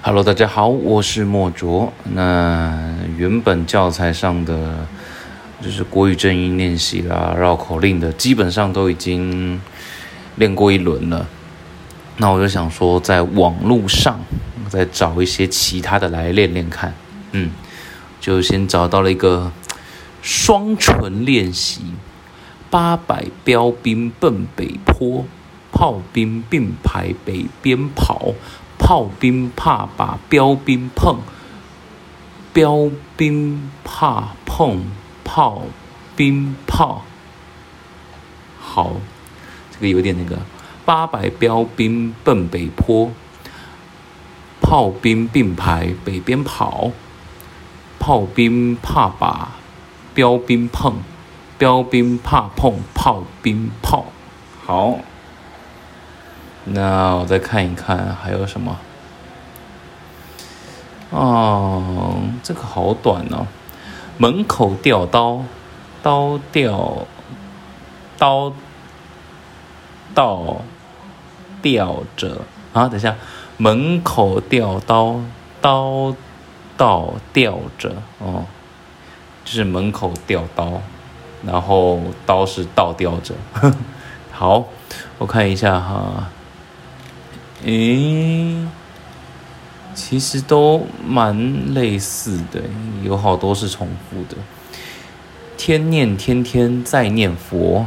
Hello，大家好，我是莫卓。那原本教材上的就是国语正音练习啦、绕口令的，基本上都已经练过一轮了。那我就想说，在网络上再找一些其他的来练练看。嗯，就先找到了一个双唇练习：八百标兵奔北坡，炮兵并排北边跑。炮兵怕把标兵碰，标兵怕碰炮兵炮。好，这个有点那个。八百标兵奔北坡，炮兵并排北边跑。炮兵怕把标兵碰，标兵怕碰炮兵炮。好。那我再看一看还有什么？哦，这个好短哦。门口吊刀，刀吊，刀倒吊着啊！等一下，门口吊刀，刀倒吊着哦，就是门口吊刀，然后刀是倒吊着。好，我看一下哈。诶，其实都蛮类似的，有好多是重复的。天念天天在念佛，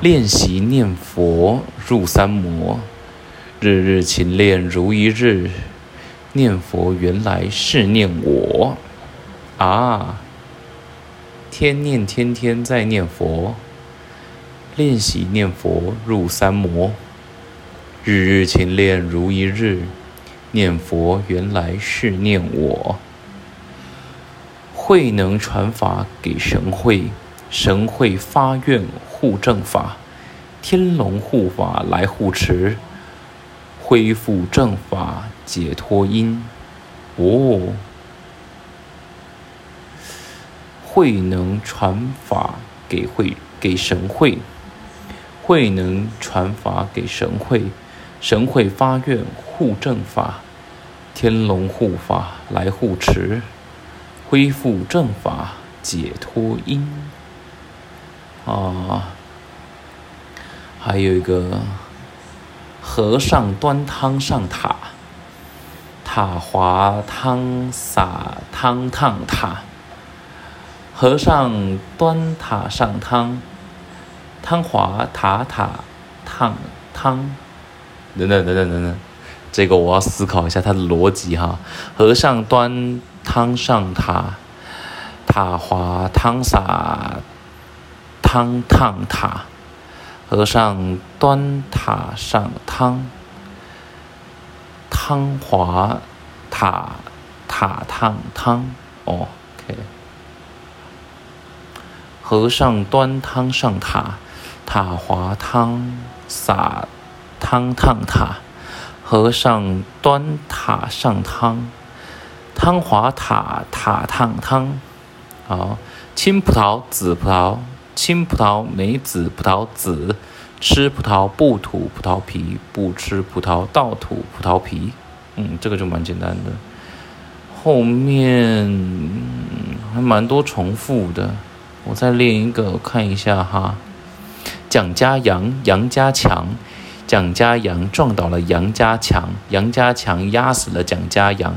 练习念佛入三摩，日日勤练如一日。念佛原来是念我啊！天念天天在念佛，练习念佛入三摩。日日勤练如一日，念佛原来是念我。慧能传法给神会，神会发愿护正法，天龙护法来护持，恢复正法解脱因。哦，慧能传法给会给神会，慧能传法给神会。神会发愿护正法，天龙护法来护持，恢复正法解脱因。啊，还有一个和尚端汤上塔，塔滑汤洒汤烫塔。和尚端塔上汤，汤滑塔塔烫汤。等等等等等等，这个我要思考一下它的逻辑哈。和尚端汤上塔，塔滑汤洒汤烫塔。和尚端塔上汤，汤滑塔塔烫汤。哦，OK。和尚端汤上塔，塔滑汤洒。汤烫塔，和尚端塔上汤，汤滑塔塔烫汤。好，青葡萄紫葡萄，青葡萄没紫葡萄紫，吃葡萄不吐葡萄皮，不吃葡萄倒吐葡萄皮。嗯，这个就蛮简单的。后面还蛮多重复的，我再练一个我看一下哈。蒋家杨，杨家强。蒋家杨撞倒了杨家强，杨家强压死了蒋家杨，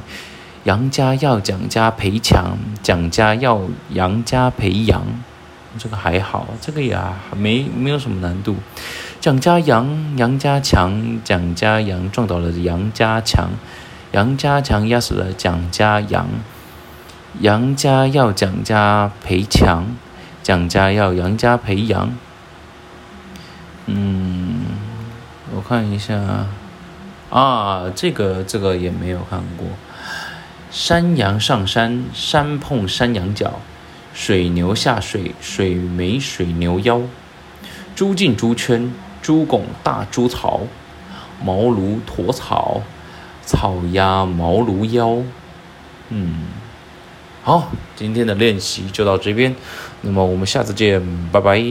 杨家要蒋家赔强，蒋家要杨家赔杨，这个还好，这个呀没没有什么难度。蒋家杨，杨家强，蒋家杨撞倒了杨家强，杨家强压死了蒋家杨，杨家要蒋家赔强，蒋家要杨家赔杨，嗯。我看一下，啊，这个这个也没有看过。山羊上山，山碰山羊角；水牛下水，水没水牛腰。猪进猪圈，猪拱大猪槽；茅庐驮草，草压茅庐腰。嗯，好，今天的练习就到这边，那么我们下次见，拜拜。